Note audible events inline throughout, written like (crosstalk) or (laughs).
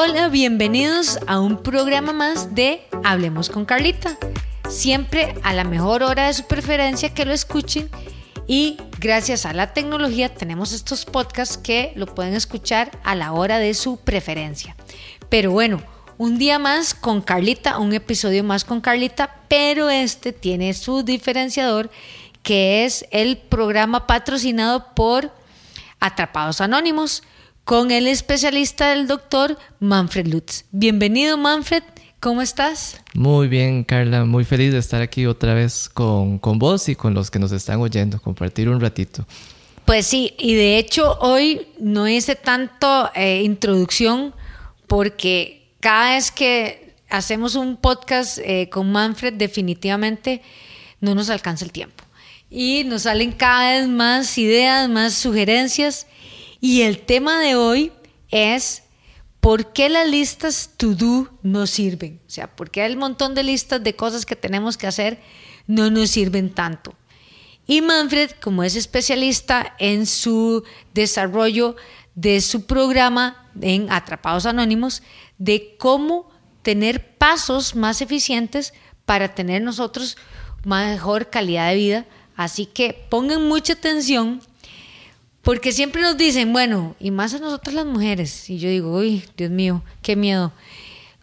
Hola, bienvenidos a un programa más de Hablemos con Carlita. Siempre a la mejor hora de su preferencia que lo escuchen y gracias a la tecnología tenemos estos podcasts que lo pueden escuchar a la hora de su preferencia. Pero bueno, un día más con Carlita, un episodio más con Carlita, pero este tiene su diferenciador que es el programa patrocinado por Atrapados Anónimos con el especialista del doctor Manfred Lutz. Bienvenido Manfred, ¿cómo estás? Muy bien Carla, muy feliz de estar aquí otra vez con, vos y con los que nos están oyendo, compartir un ratito. Pues sí, y de hecho hoy no hice tanto eh, introducción porque cada vez que hacemos un podcast eh, con Manfred definitivamente no nos alcanza el tiempo. Y nos salen cada vez más ideas, más sugerencias y el tema de hoy es ¿por qué las listas to do no sirven? O sea, ¿por qué el montón de listas de cosas que tenemos que hacer no nos sirven tanto? Y Manfred, como es especialista en su desarrollo de su programa en Atrapados Anónimos, de cómo tener pasos más eficientes para tener nosotros mejor calidad de vida. Así que pongan mucha atención porque siempre nos dicen, bueno, y más a nosotras las mujeres. Y yo digo, uy, Dios mío, qué miedo.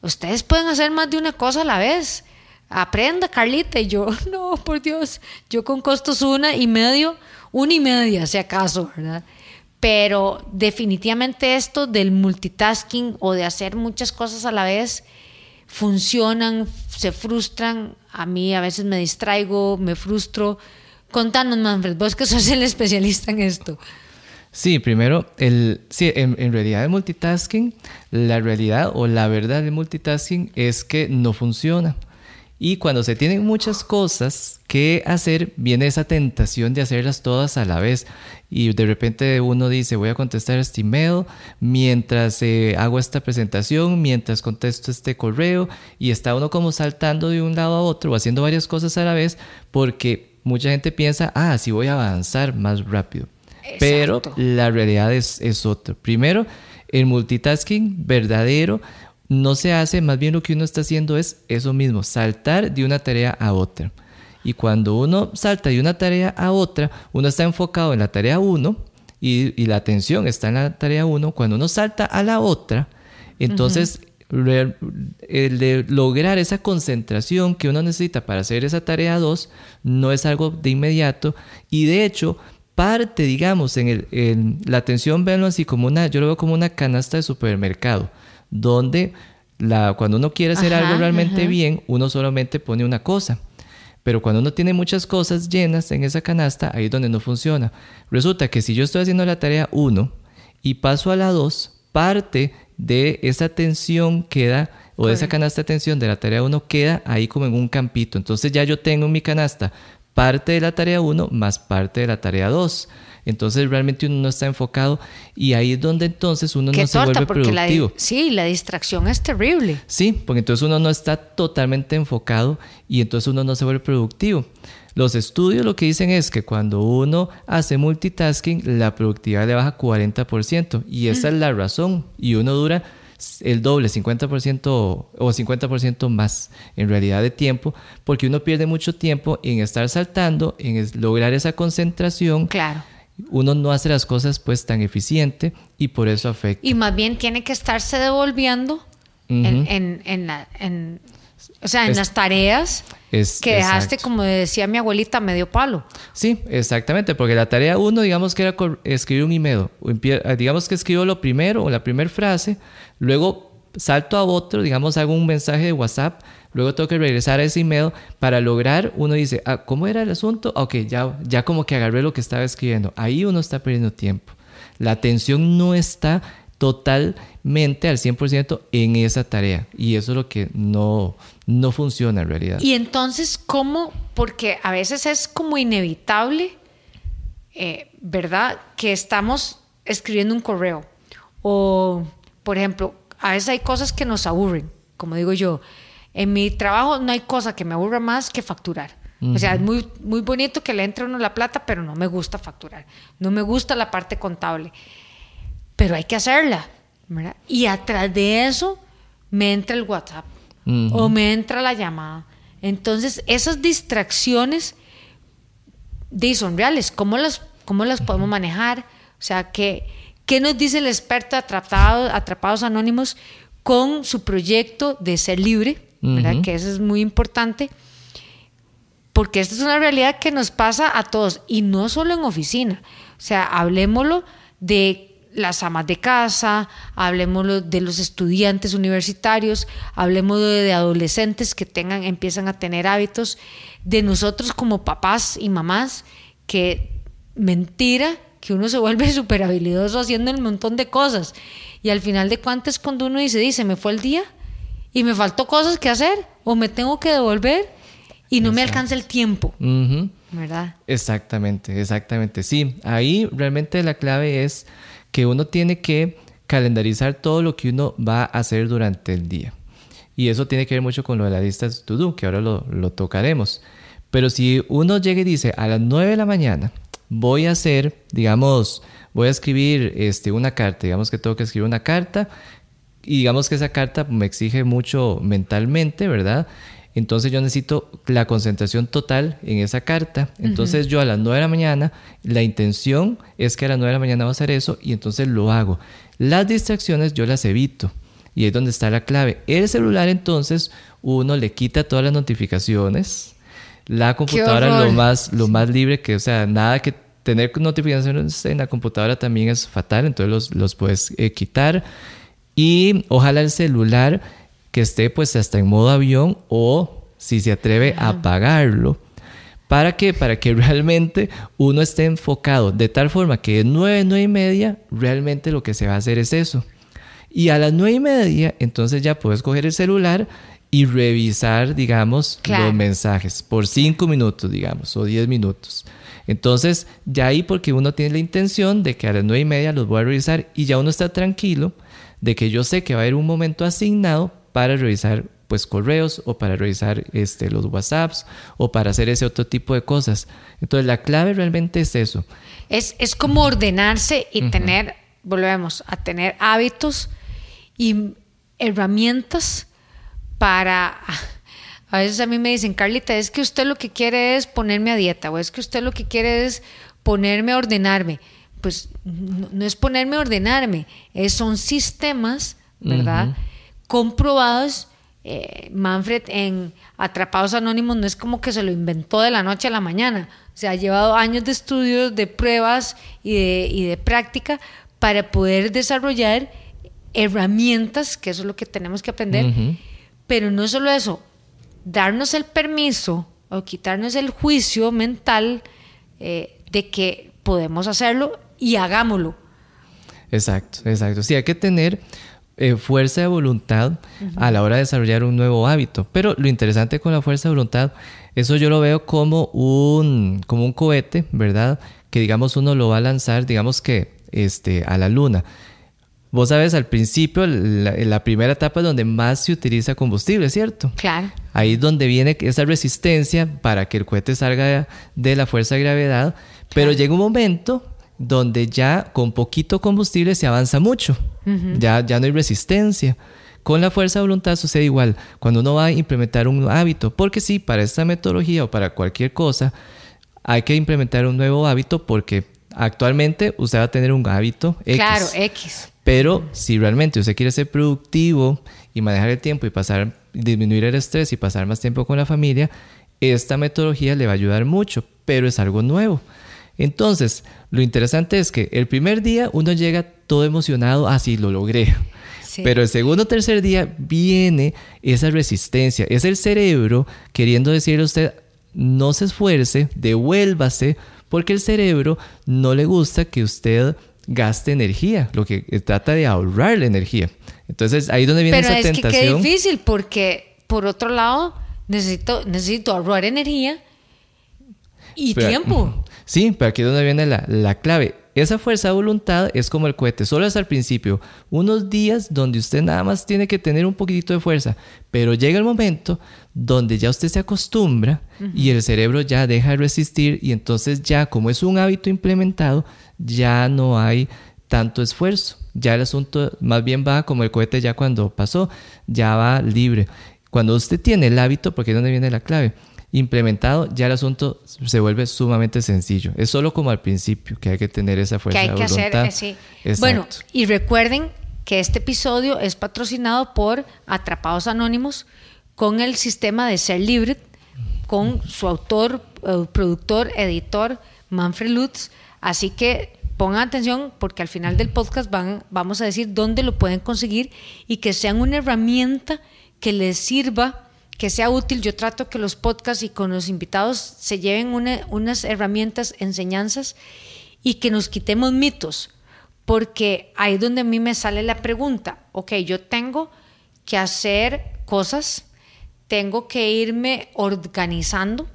Ustedes pueden hacer más de una cosa a la vez. Aprenda, Carlita. Y yo, (laughs) no, por Dios, yo con costos una y medio, una y media, si acaso, ¿verdad? Pero definitivamente esto del multitasking o de hacer muchas cosas a la vez funcionan, se frustran. A mí a veces me distraigo, me frustro. Contanos, Manfred, vos que sos el (laughs) especialista en esto. Sí, primero, el, sí, en, realidad el multitasking, la realidad o la verdad del multitasking es que no funciona. Y cuando se tienen muchas cosas que hacer, viene esa tentación de hacerlas todas a la vez. Y de repente uno dice, voy a contestar este email mientras eh, hago esta presentación, mientras contesto este correo. Y está uno como saltando de un lado a otro o haciendo varias cosas a la vez porque mucha gente piensa, ah, así voy a avanzar más rápido. Pero la realidad es, es otra. Primero, el multitasking verdadero no se hace, más bien lo que uno está haciendo es eso mismo, saltar de una tarea a otra. Y cuando uno salta de una tarea a otra, uno está enfocado en la tarea 1 y, la atención está en la tarea 1. Cuando uno salta a la otra, entonces el de lograr esa concentración que uno necesita para hacer esa tarea 2 no es algo de inmediato y de hecho parte, digamos, en, el, la atención, véanlo así como una, yo lo veo como una canasta de supermercado, donde la, cuando uno quiere hacer algo realmente bien, uno solamente pone una cosa. Pero cuando uno tiene muchas cosas llenas en esa canasta, ahí es donde no funciona. Resulta que si yo estoy haciendo la tarea 1 y paso a la 2, parte de esa atención queda, o de esa canasta de atención de la tarea 1 queda ahí como en un campito. Entonces ya yo tengo mi canasta parte de la tarea 1 más parte de la tarea 2. Entonces realmente uno no está enfocado y ahí es donde entonces uno no se vuelve productivo. sí, la distracción es terrible. Sí, porque entonces uno no está totalmente enfocado y entonces uno no se vuelve productivo. Los estudios lo que dicen es que cuando uno hace multitasking, la productividad le baja 40% y esa es la razón y uno dura el doble, 50% o 50% más en realidad de tiempo, porque uno pierde mucho tiempo en estar saltando, en lograr esa concentración. Claro. Uno no hace las cosas pues tan eficiente y por eso afecta. Y más bien tiene que estarse devolviendo en, en, la, o sea, en las tareas que dejaste, como decía mi abuelita, medio palo. Sí, exactamente, porque la tarea uno, digamos que era escribir un email. Eh, digamos que escribo lo primero o la primera frase, luego salto a otro, digamos, hago un mensaje de WhatsApp, luego tengo que regresar a ese email para lograr, uno dice, ah, ¿cómo era el asunto? Ok, ya, ya como que agarré lo que estaba escribiendo. Ahí uno está perdiendo tiempo. La atención no está totalmente al 100% en esa tarea. Y eso es lo que no, no funciona en realidad. Y entonces, ¿cómo? Porque a veces es como inevitable, eh, ¿verdad? Que estamos escribiendo un correo. O, por ejemplo, a veces hay cosas que nos aburren, como digo yo. En mi trabajo no hay cosa que me aburra más que facturar. O sea, es muy, muy bonito que le entre uno la plata, pero no me gusta facturar. No me gusta la parte contable pero hay que hacerla. ¿verdad? Y atrás de eso me entra el WhatsApp o me entra la llamada. Entonces, esas distracciones son reales. ¿Cómo las, cómo las podemos manejar? O sea, ¿qué, ¿qué nos dice el experto atrapado, Atrapados Anónimos con su proyecto de ser libre? ¿verdad? Que eso es muy importante. Porque esta es una realidad que nos pasa a todos y no solo en oficina. O sea, hablemoslo de las amas de casa, hablemos de los estudiantes universitarios, hablemos de, adolescentes que tengan, empiezan a tener hábitos, de nosotros como papás y mamás, que mentira que uno se vuelve (laughs) súper habilidoso haciendo un montón de cosas. Y al final de cuentas, cuando uno dice, dice, me fue el día y me faltó cosas que hacer, o me tengo que devolver y no me alcanza el tiempo. ¿Verdad? Exactamente, exactamente. Sí, ahí realmente la clave es que uno tiene que calendarizar todo lo que uno va a hacer durante el día. Y eso tiene que ver mucho con lo de la lista to do, que ahora lo, lo tocaremos. Pero si uno llega y dice a las 9 de la mañana, voy a hacer, digamos, voy a escribir este, una carta, digamos que tengo que escribir una carta, y digamos que esa carta me exige mucho mentalmente, ¿verdad? Entonces yo necesito la concentración total en esa carta. Entonces yo a las 9 de la mañana, la intención es que a las 9 de la mañana va a hacer eso y entonces lo hago. Las distracciones yo las evito. Y ahí es donde está la clave. El celular entonces uno le quita todas las notificaciones. La computadora lo más, lo más libre que, o sea, nada que tener notificaciones en la computadora también es fatal, entonces los, los puedes eh, quitar. Y ojalá el celular que esté pues hasta en modo avión o si se atreve a apagarlo. ¿Para qué? Para que (laughs) realmente uno esté enfocado de tal forma que de 9, 9 y media realmente lo que se va a hacer es eso. Y a las 9 y media entonces ya puedes coger el celular y revisar, digamos, los mensajes por 5 minutos, digamos, o 10 minutos. Entonces, ya ahí porque uno tiene la intención de que a las 9 y media los voy a revisar y ya uno está tranquilo de que yo sé que va a haber un momento asignado para revisar pues correos o para revisar este, los WhatsApps o para hacer ese otro tipo de cosas. Entonces la clave realmente es eso. Es, es como ordenarse y tener, volvemos a tener hábitos y herramientas para... A veces a mí me dicen, Carlita, es que usted lo que quiere es ponerme a dieta o es que usted lo que quiere es ponerme a ordenarme. Pues no, es ponerme a ordenarme, es, son sistemas, ¿verdad? Comprobados. Eh, Manfred en Atrapados Anónimos no es como que se lo inventó de la noche a la mañana. O sea, ha llevado años de estudios, de pruebas y de, y de práctica para poder desarrollar herramientas, que eso es lo que tenemos que aprender. Pero no solo eso, darnos el permiso o quitarnos el juicio mental eh, de que podemos hacerlo y hagámoslo. Exacto, exacto. Sí, hay que tener eh, fuerza de voluntad a la hora de desarrollar un nuevo hábito. Pero lo interesante con la fuerza de voluntad, eso yo lo veo como un, como un cohete, ¿verdad? Que digamos uno lo va a lanzar, digamos que este, a la luna. Vos sabes, al principio, la, la, primera etapa es donde más se utiliza combustible, ¿cierto? Claro. Ahí es donde viene esa resistencia para que el cohete salga de, la fuerza de gravedad, pero llega un momento donde ya con poquito combustible se avanza mucho, ya, ya no hay resistencia. Con la fuerza de voluntad sucede igual, cuando uno va a implementar un hábito, porque sí, para esta metodología o para cualquier cosa, hay que implementar un nuevo hábito porque actualmente usted va a tener un hábito X. Claro, X. Pero si realmente usted quiere ser productivo y manejar el tiempo y pasar, disminuir el estrés y pasar más tiempo con la familia, esta metodología le va a ayudar mucho, pero es algo nuevo. Entonces, lo interesante es que el primer día uno llega todo emocionado, así ah, lo logré. Pero el segundo o tercer día viene esa resistencia. Es el cerebro queriendo decirle a usted, no se esfuerce, devuélvase, porque el cerebro no le gusta que usted gaste energía, lo que trata de ahorrar la energía. Entonces ahí es donde viene esa tentación. Pero es que qué difícil, porque por otro lado necesito, necesito ahorrar energía y tiempo. Sí, pero aquí es donde viene la, clave. Esa fuerza de voluntad es como el cohete, solo es al principio, unos días donde usted nada más tiene que tener un poquitito de fuerza, pero llega el momento donde ya usted se acostumbra y el cerebro ya deja de resistir y entonces ya como es un hábito implementado, ya no hay tanto esfuerzo. ya el asunto más bien va como el cohete ya cuando pasó, ya va libre. Cuando usted tiene el hábito, porque es donde viene la clave, implementado, ya el asunto se vuelve sumamente sencillo. Es solo como al principio que hay que tener esa fuerza que hay que voluntad. Hacer, sí. Bueno, y recuerden que este episodio es patrocinado por Atrapados Anónimos con el sistema de Ser Libre, con su autor, eh, productor, editor, Manfred Lutz. Así que pongan atención porque al final del podcast van, vamos a decir dónde lo pueden conseguir y que sean una herramienta que les sirva que sea útil. Yo trato que los podcasts y con los invitados se lleven unas herramientas, enseñanzas y que nos quitemos mitos, porque ahí es donde a mí me sale la pregunta, ok, yo tengo que hacer cosas, tengo que irme organizando,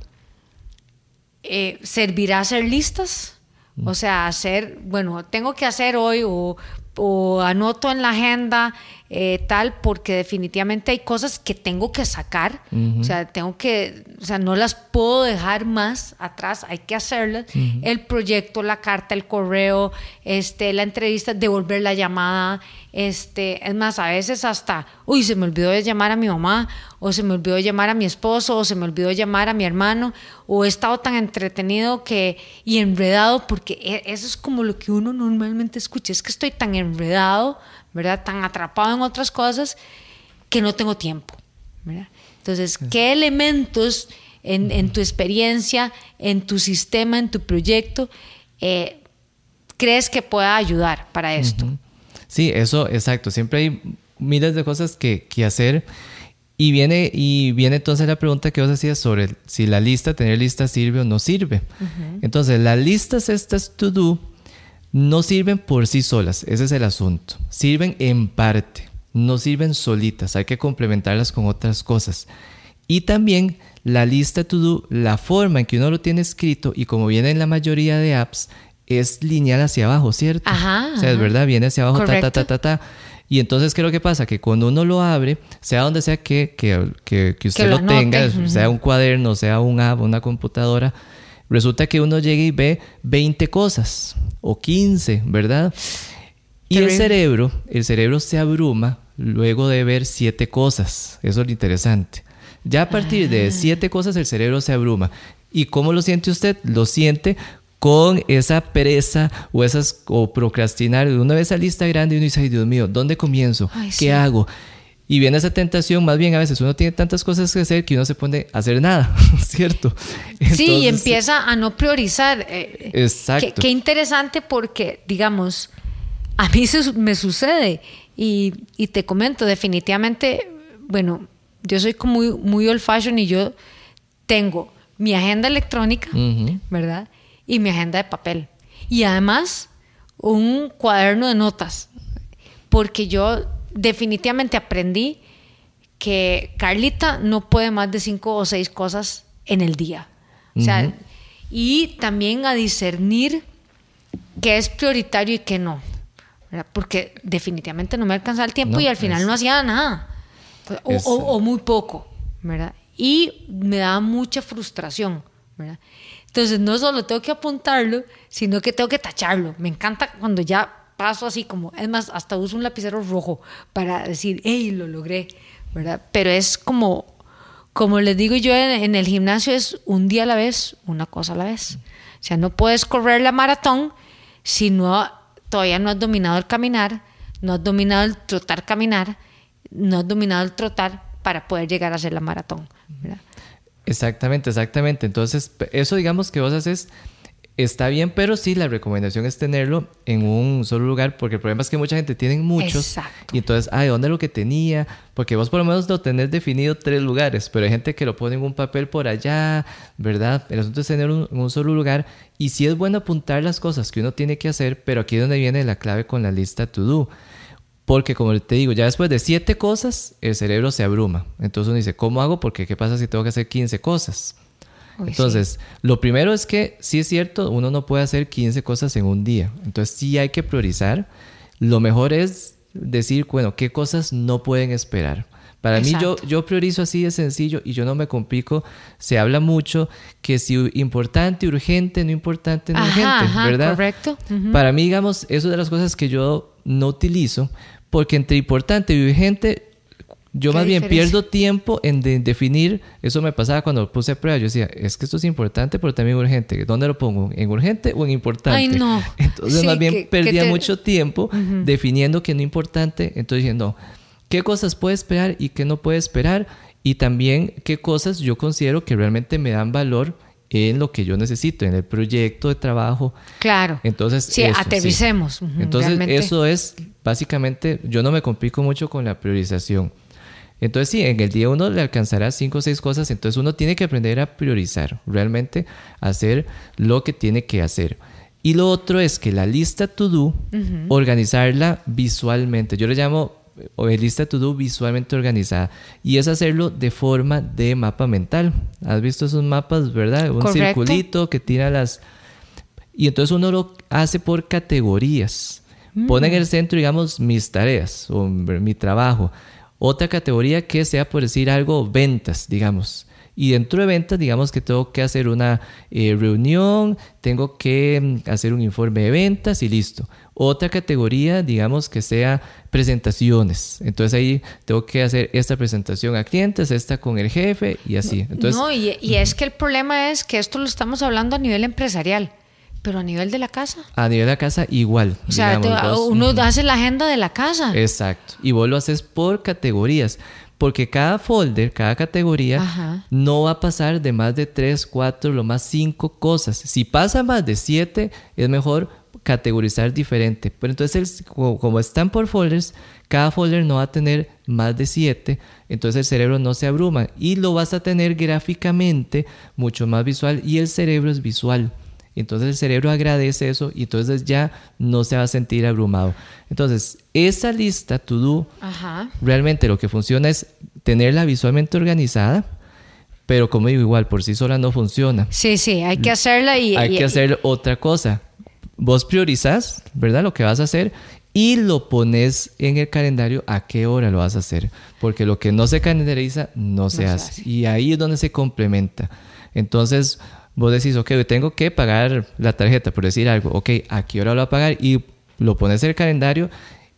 eh, ¿servirá hacer listas? O sea, hacer, bueno, tengo que hacer hoy o, o anoto en la agenda eh, tal, porque definitivamente hay cosas que tengo que sacar, o sea, tengo que, o sea, no las puedo dejar más atrás, hay que hacerlas. El proyecto, la carta, el correo, este, la entrevista, devolver la llamada, este, es más, a veces hasta, uy, se me olvidó de llamar a mi mamá, o se me olvidó de llamar a mi esposo, o se me olvidó de llamar a mi hermano, o he estado tan entretenido que, y enredado, porque e, eso es como lo que uno normalmente escucha, es que estoy tan enredado ¿verdad? Tan atrapado en otras cosas que no tengo tiempo, Entonces, ¿qué elementos en, tu experiencia, en tu sistema, en tu proyecto, eh, crees que pueda ayudar para esto? Sí, eso, exacto. Siempre hay miles de cosas que, hacer. Y viene, y viene entonces la pregunta que vos hacías sobre si la lista, tener lista sirve o no sirve. Entonces, las listas estas to do no sirven por sí solas, ese es el asunto. Sirven en parte, no sirven solitas, hay que complementarlas con otras cosas. Y también la lista to do, la forma en que uno lo tiene escrito y como viene en la mayoría de apps, es lineal hacia abajo, ¿cierto? Ajá. O sea, es verdad, viene hacia abajo, ta, ta, ta, ta, ta. Y entonces, ¿qué es lo que pasa? Que cuando uno lo abre, sea donde sea que, que, que, usted lo, tenga, sea un cuaderno, sea un app, una computadora, resulta que uno llega y ve 20 cosas o 15, ¿verdad? Y el cerebro, el cerebro se abruma luego de ver siete cosas. Eso es lo interesante. Ya a partir de ah. siete cosas el cerebro se abruma. ¿Y cómo lo siente usted? Lo siente con esa pereza o esas o procrastinar. Una vez esa lista grande y uno dice, ay Dios mío, ¿dónde comienzo? ¿Qué hago? Y viene esa tentación, más bien a veces uno tiene tantas cosas que hacer que uno se pone a hacer nada, (laughs) ¿cierto? sí, y empieza a no priorizar. Eh, Exacto. Qué, interesante porque, digamos, a mí me sucede y, te comento, definitivamente, bueno, yo soy como muy, muy old fashion y yo tengo mi agenda electrónica, ¿verdad? Y mi agenda de papel. Y además un cuaderno de notas, porque yo definitivamente aprendí que Carlita no puede más de cinco o seis cosas en el día. O sea, y también a discernir qué es prioritario y qué no. Porque definitivamente no me alcanzaba el tiempo y al final no hacía nada. O, muy poco, ¿verdad? Y me daba mucha frustración, ¿verdad? Entonces no solo tengo que apuntarlo, sino que tengo que tacharlo. Me encanta cuando ya paso así como, es más, hasta uso un lapicero rojo para decir, hey, lo logré, ¿verdad? Pero es como, como les digo yo en, el gimnasio, es un día a la vez, una cosa a la vez. O sea, no puedes correr la maratón si no, todavía no has dominado el caminar, no has dominado el trotar caminar, no has dominado el trotar para poder llegar a hacer la maratón. Exactamente, exactamente. Entonces, eso digamos que vos haces está bien, pero sí, la recomendación es tenerlo en un solo lugar, porque el problema es que mucha gente tiene muchos. Y entonces, ay, ¿dónde lo que tenía? Porque vos por lo menos lo tenés definido tres lugares, pero hay gente que lo pone en un papel por allá, ¿verdad? El asunto es tenerlo en un solo lugar. Y sí es bueno apuntar las cosas que uno tiene que hacer, pero aquí es donde viene la clave con la lista to do. Porque como te digo, ya después de siete cosas, el cerebro se abruma. Entonces uno dice, ¿cómo hago? Porque ¿qué pasa si tengo que hacer 15 cosas? Entonces, lo primero es que sí es cierto, uno no puede hacer 15 cosas en un día. Entonces, sí hay que priorizar. Lo mejor es decir, bueno, qué cosas no pueden esperar. Para mí yo, yo priorizo así de sencillo y yo no me complico. Se habla mucho que si importante, urgente, no importante, no urgente, ¿verdad? Correcto. Para mí, digamos, eso de las cosas que yo no utilizo, porque entre importante y urgente, yo ¿Qué más bien diferencia? pierdo tiempo en de- definir, eso me pasaba cuando puse prueba, yo decía, es que esto es importante, pero también urgente. ¿Dónde lo pongo? ¿En urgente o en importante? Ay, no. (laughs) Entonces Sí, más bien que- que perdía te- mucho tiempo definiendo que no importante, entonces diciendo, ¿qué cosas puede esperar y qué no puede esperar? Y también qué cosas yo considero que realmente me dan valor en lo que yo necesito, en el proyecto de trabajo. Claro. Entonces, Sí, eso, aterricemos. Entonces, realmente. eso es básicamente, yo no me complico mucho con la priorización. Entonces, sí, en el día uno le alcanzará cinco o seis cosas, entonces uno tiene que aprender a priorizar, realmente hacer lo que tiene que hacer. Y lo otro es que la lista to do, organizarla visualmente. Yo le llamo eh, lista to do visualmente organizada y es hacerlo de forma de mapa mental. ¿Has visto esos mapas, verdad? Un Correcto. circulito que tira las y entonces uno lo hace por categorías. Pone en el centro, digamos, mis tareas o mi trabajo. Otra categoría que sea, por decir algo, ventas, digamos. Y dentro de ventas, digamos que tengo que hacer una eh, reunión, tengo que mm, hacer un informe de ventas y listo. Otra categoría, digamos que sea presentaciones. Entonces ahí tengo que hacer esta presentación a clientes, esta con el jefe y así. Entonces, no, y, y es que el problema es que esto lo estamos hablando a nivel empresarial, pero a nivel de la casa. a nivel de la casa, igual. O sea, digamos, te- vos- uno hace la agenda de la casa. Exacto. Y vos lo haces por categorías. Porque cada folder, cada categoría, Ajá. no va a pasar de más de 3, 4, lo más 5 cosas. Si pasa más de 7, es mejor categorizar diferente. Pero entonces, el- como, como están por folders, cada folder no va a tener más de 7, entonces el cerebro no se abruma y lo vas a tener gráficamente mucho más visual y el cerebro es visual. Entonces el cerebro agradece eso y entonces ya no se va a sentir abrumado. Entonces, esa lista to do Ajá. realmente lo que funciona es tenerla visualmente organizada, pero como digo, igual por sí sola no funciona. Sí, sí, hay que hacerla y... Hay y- que hacer otra cosa. Vos priorizás, ¿verdad? Lo que vas a hacer y lo pones en el calendario a qué hora lo vas a hacer. Porque lo que no se calendariza no se, se hace. hace. Y ahí es donde se complementa. Entonces, vos decís, ok, tengo que pagar la tarjeta, por decir algo. Ok, ¿a qué hora lo voy a pagar? Y lo pones en el calendario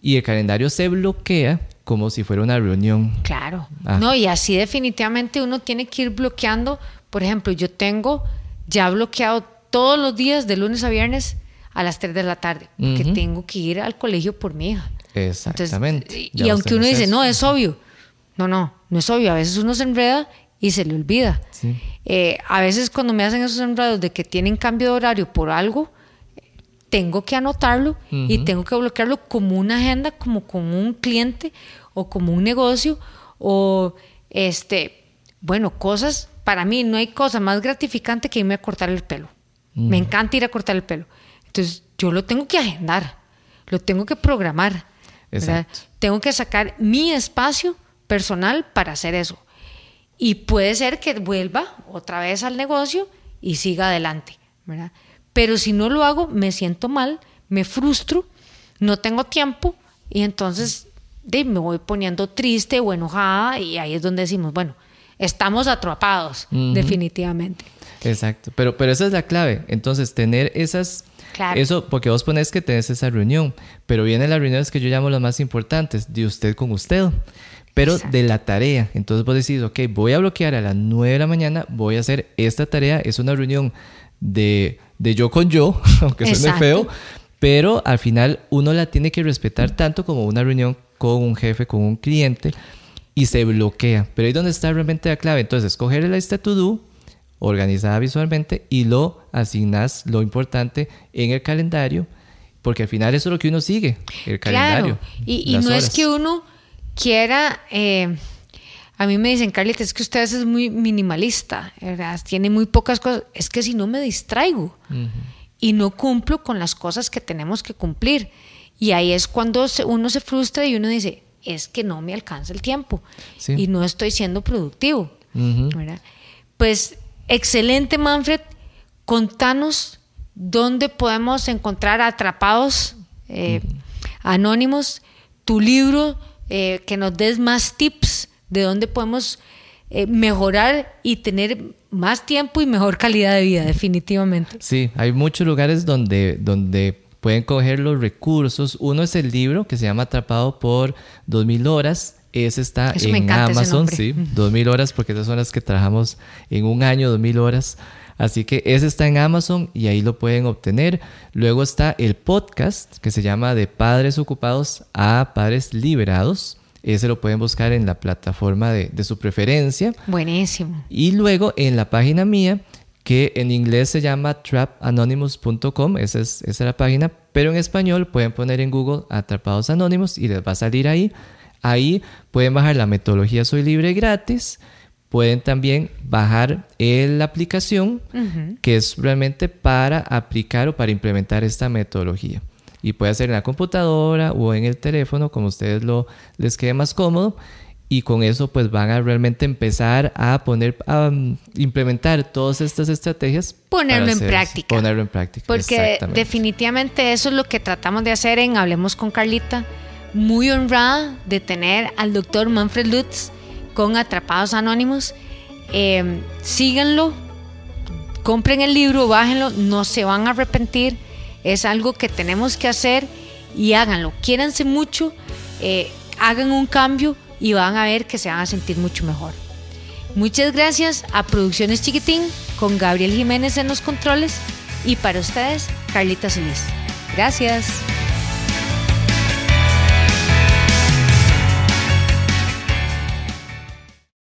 y el calendario se bloquea como si fuera una reunión. Claro. Ah. No, y así definitivamente uno tiene que ir bloqueando. Por ejemplo, yo tengo ya bloqueado todos los días de lunes a viernes a las 3 de la tarde, porque tengo que ir al colegio por mi hija. Entonces, Exactamente. y aunque uno dice, eso. no, es obvio. No, no, no es obvio. A veces uno se enreda y se le olvida. Sí. Eh, a veces cuando me hacen esos enredos de que tienen cambio de horario por algo, tengo que anotarlo y tengo que bloquearlo como una agenda, como con un cliente o como un negocio o este, bueno, cosas, para mí no hay cosa más gratificante que irme a cortar el pelo. Me encanta ir a cortar el pelo. Entonces, yo lo tengo que agendar, lo tengo que programar. Tengo que sacar mi espacio personal para hacer eso. Y puede ser que vuelva otra vez al negocio y siga adelante, ¿verdad? Pero si no lo hago, me siento mal, me frustro, no tengo tiempo y entonces de, me voy poniendo triste o enojada y ahí es donde decimos, bueno, estamos atrapados, definitivamente. Exacto, pero, pero esa es la clave. Entonces, tener esas... Claro. Eso, porque vos pones que tenés esa reunión, pero vienen las reuniones que yo llamo las más importantes, de usted con usted, pero Exacto. de la tarea. Entonces vos decís, ok, voy a bloquear a las 9 de la mañana, voy a hacer esta tarea, es una reunión de, de yo con yo, (laughs) aunque suene Exacto. feo, pero al final uno la tiene que respetar tanto como una reunión con un jefe, con un cliente, y se bloquea. Pero ahí es donde está realmente la clave. Entonces, escoger la lista to do, organizada visualmente, y lo asignas lo importante en el calendario, porque al final eso es lo que uno sigue, el calendario. Claro, y, y las no es horas. que uno quiera, eh, a mí me dicen, Carlita, es que usted es muy minimalista, ¿verdad? tiene muy pocas cosas, es que si no me distraigo y no cumplo con las cosas que tenemos que cumplir. Y ahí es cuando uno se frustra y uno dice, es que no me alcanza el tiempo Sí. y no estoy siendo productivo. Pues excelente, Manfred. Contanos dónde podemos encontrar atrapados eh, anónimos tu libro, eh, que nos des más tips de dónde podemos eh, mejorar y tener más tiempo y mejor calidad de vida, definitivamente. Sí, hay muchos lugares donde, donde pueden coger los recursos. Uno es el libro que se llama Atrapado por 2000 horas. Ese está en Amazon, sí, 2000 horas, porque esas son las que trabajamos en un año, 2000 horas. Así que ese está en Amazon y ahí lo pueden obtener. Luego está el podcast que se llama De Padres Ocupados a Padres Liberados. Ese lo pueden buscar en la plataforma de, de su preferencia. Buenísimo. Y luego en la página mía que en inglés se llama trapanonymous.com, esa es, esa es la página, pero en español pueden poner en Google Atrapados Anónimos y les va a salir ahí. Ahí pueden bajar la metodología Soy Libre gratis. Pueden también bajar la aplicación que es realmente para aplicar o para implementar esta metodología. Y puede ser en la computadora o en el teléfono, como ustedes lo les quede más cómodo y con eso pues van a realmente empezar a poner, a um, implementar todas estas estrategias. Ponerlo en práctica. Ponerlo en práctica. Porque definitivamente eso es lo que tratamos de hacer en Hablemos con Carlita. Muy honrada de tener al doctor Manfred Lutz con Atrapados Anónimos. Em, síganlo, compren el libro, bájenlo, no se van a arrepentir. Es algo que tenemos que hacer y háganlo. Quiéranse mucho, eh, hagan un cambio y van a ver que se van a sentir mucho mejor. Muchas gracias a Producciones Chiquitín con Gabriel Jiménez en los controles y para ustedes, Carlita Solís. Gracias.